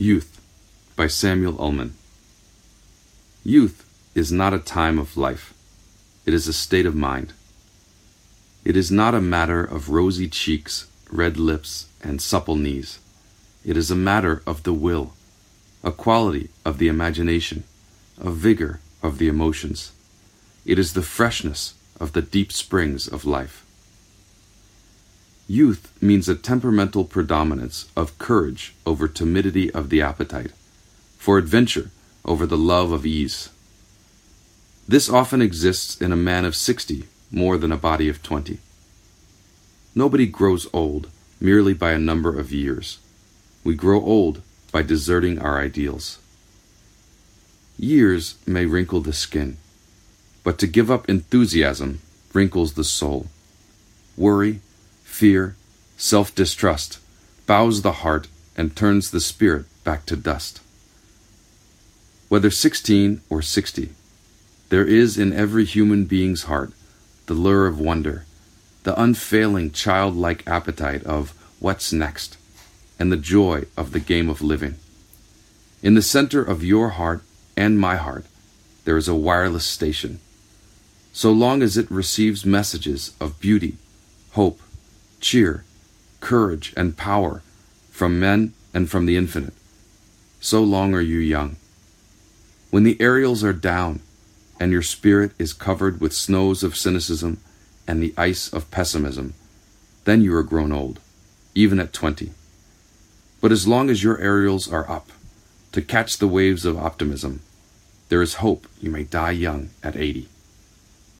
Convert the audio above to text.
Youth by Samuel Ullman. Youth is not a time of life, it is a state of mind. It is not a matter of rosy cheeks, red lips, and supple knees. It is a matter of the will, a quality of the imagination, a vigor of the emotions. It is the freshness of the deep springs of life. Youth means a temperamental predominance of courage over timidity of the appetite, for adventure over the love of ease. This often exists in a man of sixty more than a body of twenty. Nobody grows old merely by a number of years. We grow old by deserting our ideals. Years may wrinkle the skin, but to give up enthusiasm wrinkles the soul. Worry, fear, self distrust, bows the heart and turns the spirit back to dust. Whether 16 or 60, there is in every human being's heart the lure of wonder, the unfailing childlike appetite of what's next, and the joy of the game of living. In the center of your heart and my heart, there is a wireless station. So long as it receives messages of beauty, hope, cheer, courage, and power from men and from the infinite. So long are you young. When the aerials are down and your spirit is covered with snows of cynicism and the ice of pessimism, then you are grown old, even at twenty. But as long as your aerials are up to catch the waves of optimism, there is hope you may die young at eighty.